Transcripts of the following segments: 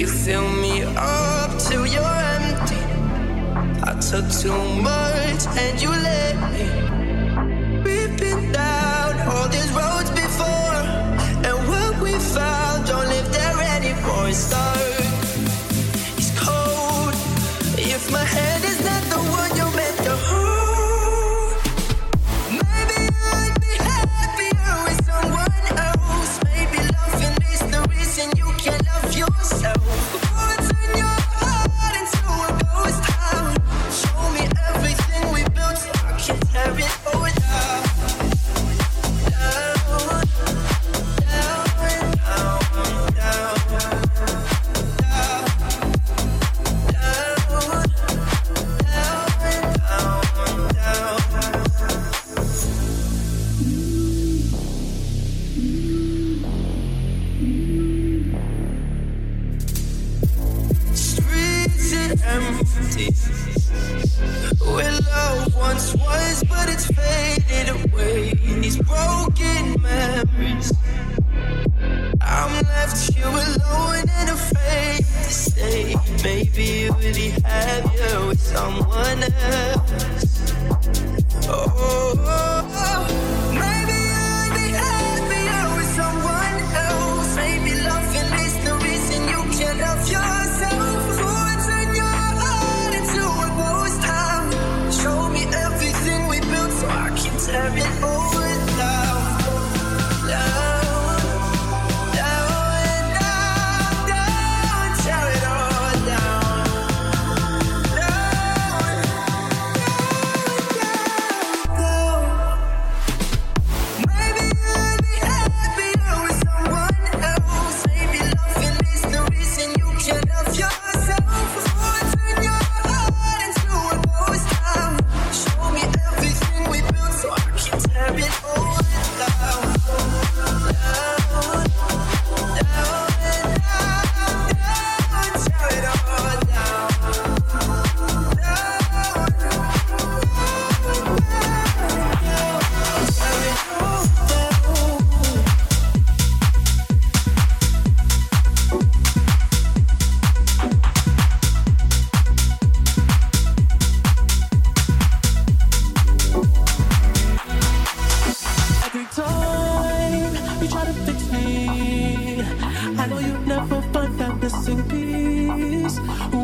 You fill me up till you're empty. I took too much and you let me.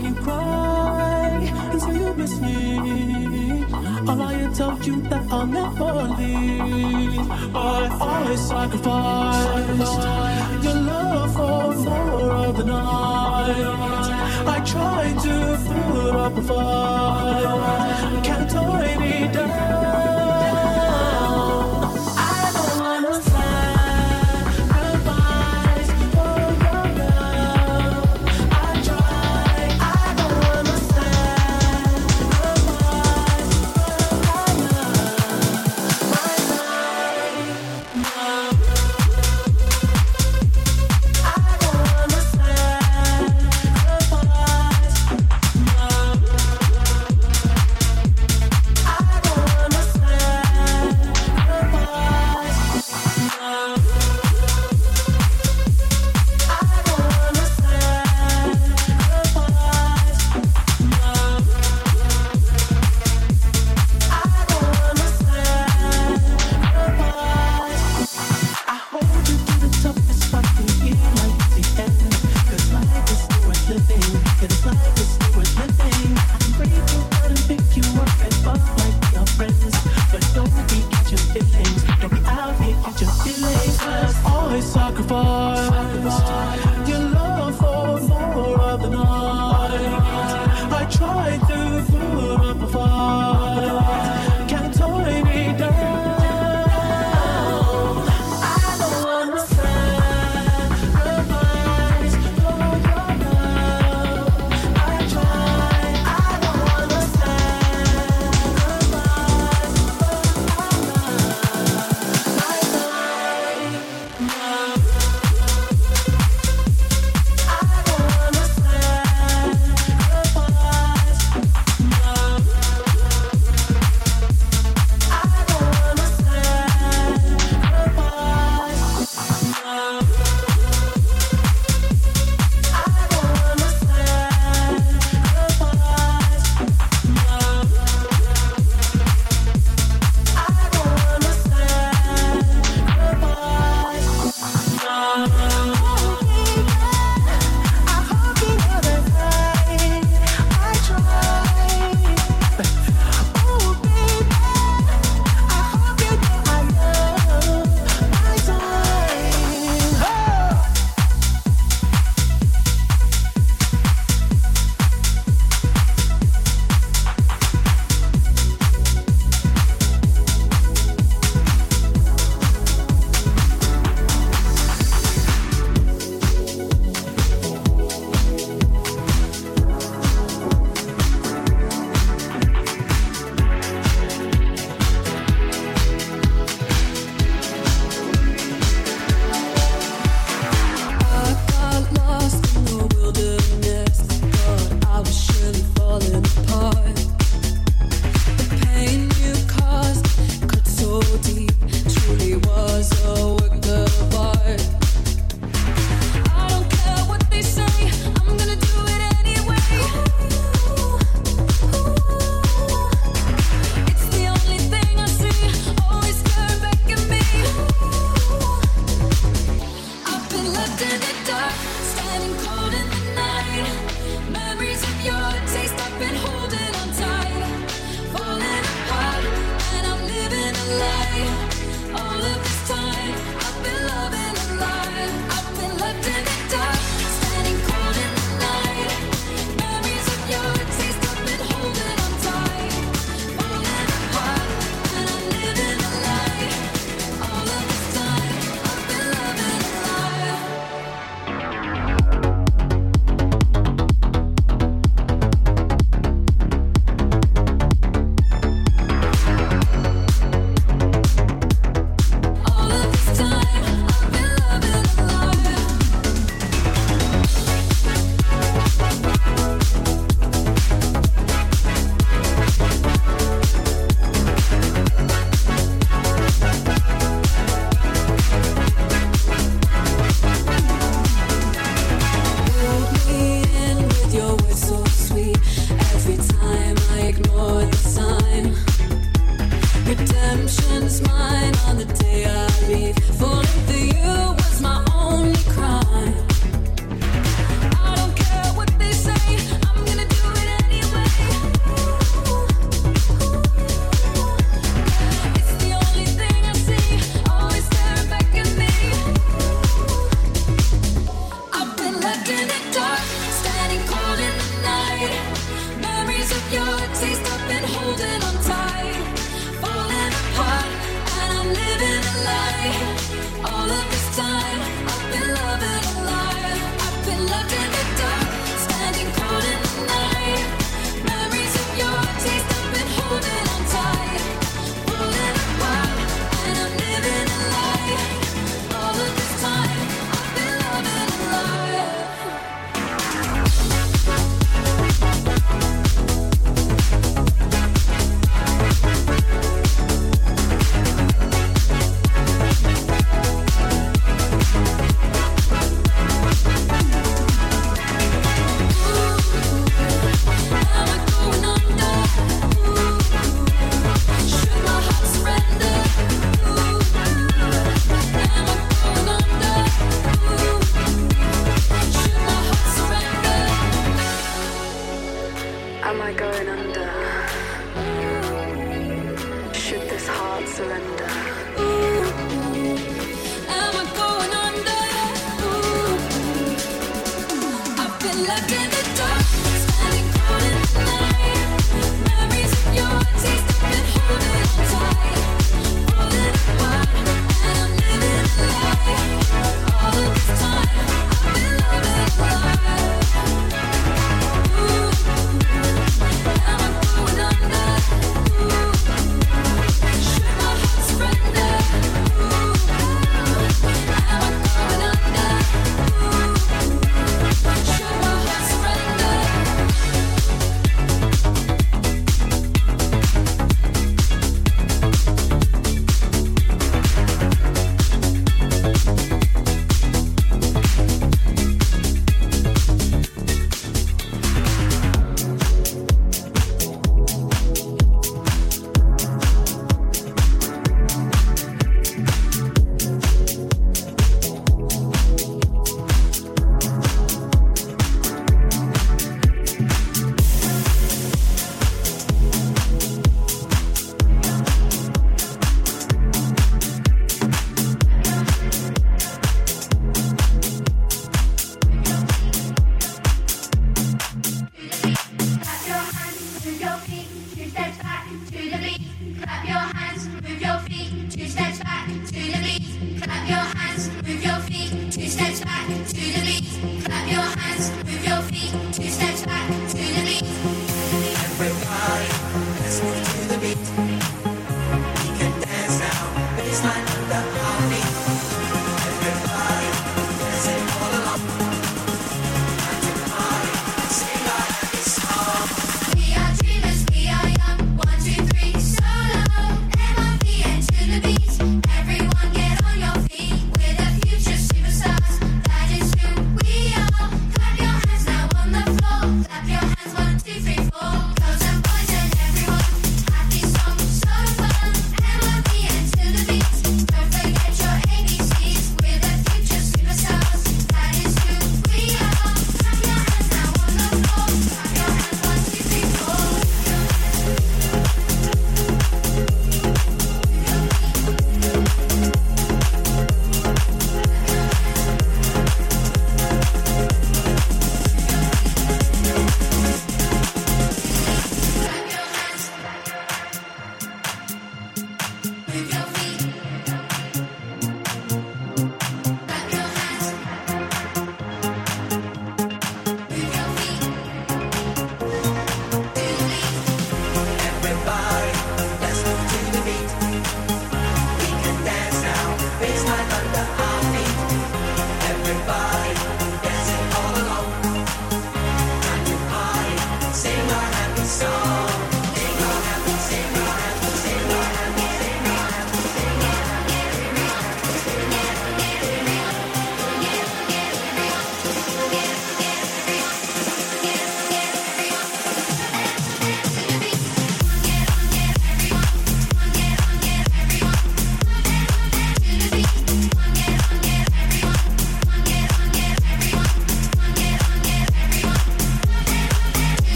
you cry and say you miss me. I lie and tell you that I'll never leave. I always sacrificed your love for four of the night. I tried to put up a fight, can't tie me down. sucker for. Am I going under?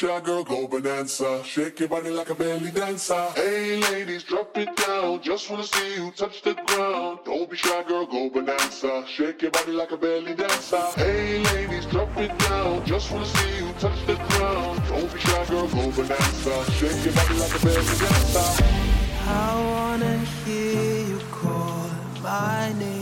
Shy girl, go bonanza. Shake your body like a belly dancer. Hey ladies, drop it down. Just wanna see you touch the ground. Don't be shy girl, go bonanza. Shake your body like a belly dancer. Hey ladies, drop it down. Just wanna see you touch the ground. Don't be shy girl, go bonanza. Shake your body like a belly dancer. I wanna hear you call my name.